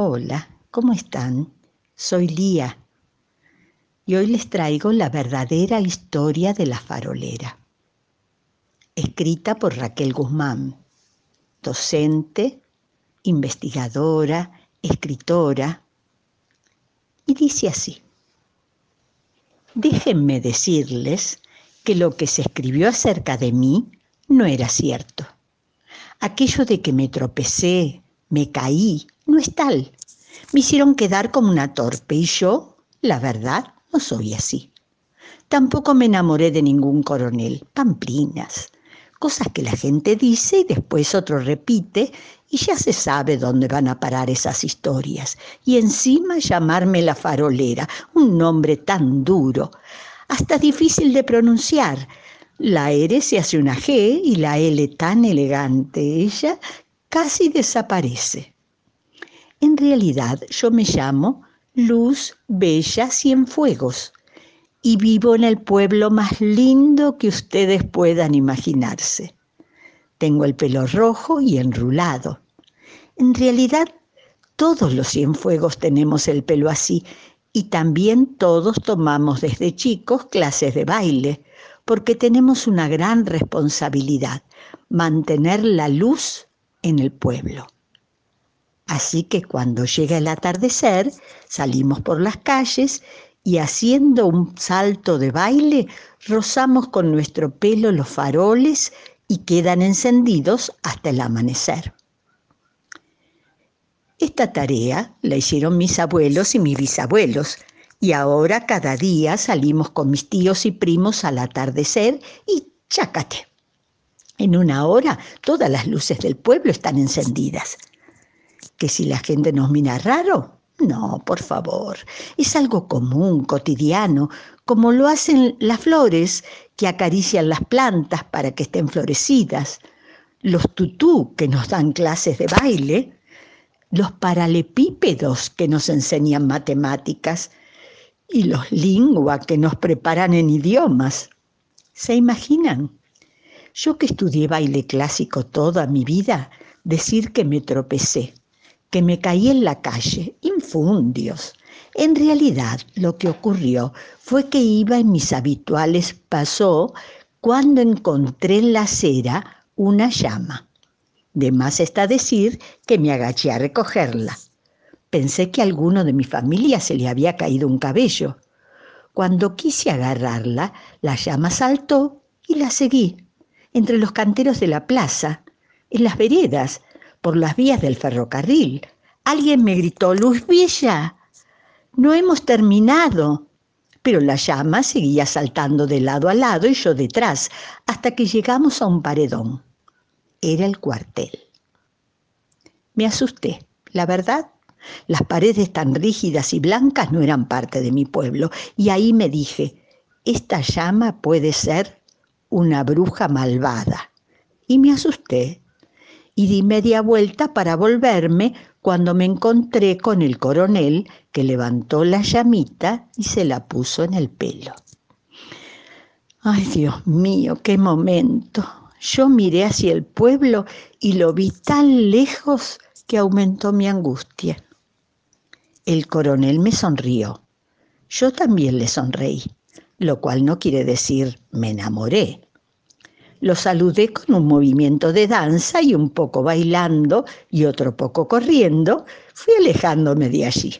Hola, ¿cómo están? Soy Lía y hoy les traigo la verdadera historia de la farolera, escrita por Raquel Guzmán, docente, investigadora, escritora, y dice así. Déjenme decirles que lo que se escribió acerca de mí no era cierto. Aquello de que me tropecé, me caí, no es tal. Me hicieron quedar como una torpe y yo, la verdad, no soy así. Tampoco me enamoré de ningún coronel, pamplinas, cosas que la gente dice y después otro repite y ya se sabe dónde van a parar esas historias. Y encima llamarme la farolera, un nombre tan duro, hasta difícil de pronunciar. La R se hace una G y la L tan elegante, ella casi desaparece. Realidad yo me llamo Luz Bella Cienfuegos y vivo en el pueblo más lindo que ustedes puedan imaginarse. Tengo el pelo rojo y enrulado. En realidad, todos los Cienfuegos tenemos el pelo así y también todos tomamos desde chicos clases de baile, porque tenemos una gran responsabilidad, mantener la luz en el pueblo. Así que cuando llega el atardecer, salimos por las calles y haciendo un salto de baile, rozamos con nuestro pelo los faroles y quedan encendidos hasta el amanecer. Esta tarea la hicieron mis abuelos y mis bisabuelos, y ahora cada día salimos con mis tíos y primos al atardecer y chácate. En una hora todas las luces del pueblo están encendidas que si la gente nos mira raro, no, por favor, es algo común, cotidiano, como lo hacen las flores que acarician las plantas para que estén florecidas, los tutú que nos dan clases de baile, los paralepípedos que nos enseñan matemáticas. Y los lingua que nos preparan en idiomas. ¿Se imaginan? Yo que estudié baile clásico toda mi vida, decir que me tropecé que me caí en la calle, infundios. En realidad lo que ocurrió fue que iba en mis habituales pasó cuando encontré en la acera una llama. De más está decir que me agaché a recogerla. Pensé que a alguno de mi familia se le había caído un cabello. Cuando quise agarrarla, la llama saltó y la seguí, entre los canteros de la plaza, en las veredas, por las vías del ferrocarril. Alguien me gritó, Luz Villa, no hemos terminado. Pero la llama seguía saltando de lado a lado y yo detrás, hasta que llegamos a un paredón. Era el cuartel. Me asusté, la verdad. Las paredes tan rígidas y blancas no eran parte de mi pueblo, y ahí me dije, esta llama puede ser una bruja malvada. Y me asusté y di media vuelta para volverme cuando me encontré con el coronel que levantó la llamita y se la puso en el pelo. Ay, Dios mío, qué momento. Yo miré hacia el pueblo y lo vi tan lejos que aumentó mi angustia. El coronel me sonrió. Yo también le sonreí, lo cual no quiere decir me enamoré. Lo saludé con un movimiento de danza y un poco bailando y otro poco corriendo, fui alejándome de allí.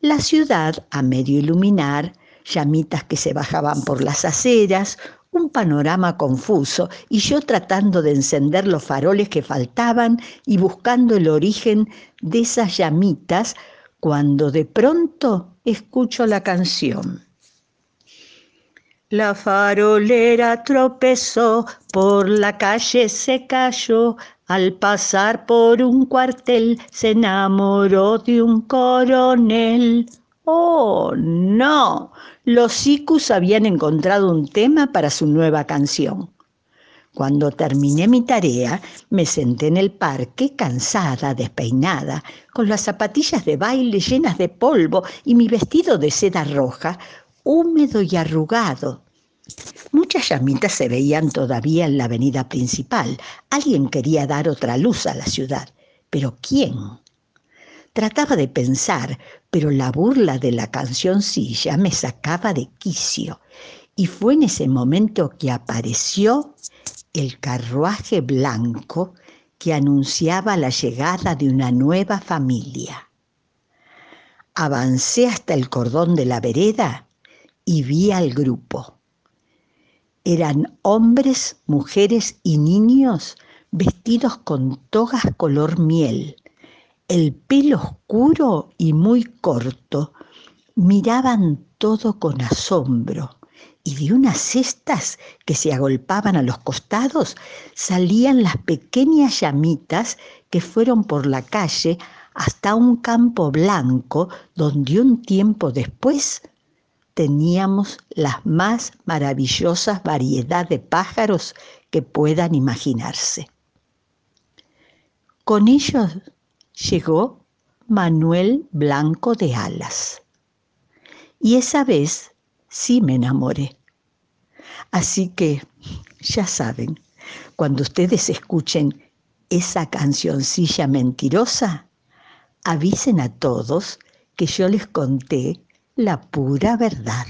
La ciudad a medio iluminar, llamitas que se bajaban por las aceras, un panorama confuso y yo tratando de encender los faroles que faltaban y buscando el origen de esas llamitas cuando de pronto escucho la canción. La farolera tropezó, por la calle se cayó, al pasar por un cuartel se enamoró de un coronel. Oh, no. Los Sicus habían encontrado un tema para su nueva canción. Cuando terminé mi tarea, me senté en el parque, cansada, despeinada, con las zapatillas de baile llenas de polvo y mi vestido de seda roja, húmedo y arrugado. Muchas llamitas se veían todavía en la avenida principal. Alguien quería dar otra luz a la ciudad. Pero ¿quién? Trataba de pensar, pero la burla de la cancioncilla me sacaba de quicio. Y fue en ese momento que apareció el carruaje blanco que anunciaba la llegada de una nueva familia. Avancé hasta el cordón de la vereda y vi al grupo. Eran hombres, mujeres y niños vestidos con togas color miel, el pelo oscuro y muy corto. Miraban todo con asombro y de unas cestas que se agolpaban a los costados salían las pequeñas llamitas que fueron por la calle hasta un campo blanco donde un tiempo después teníamos las más maravillosas variedad de pájaros que puedan imaginarse. Con ellos llegó Manuel Blanco de Alas. Y esa vez sí me enamoré. Así que, ya saben, cuando ustedes escuchen esa cancioncilla mentirosa, avisen a todos que yo les conté la pura verdad.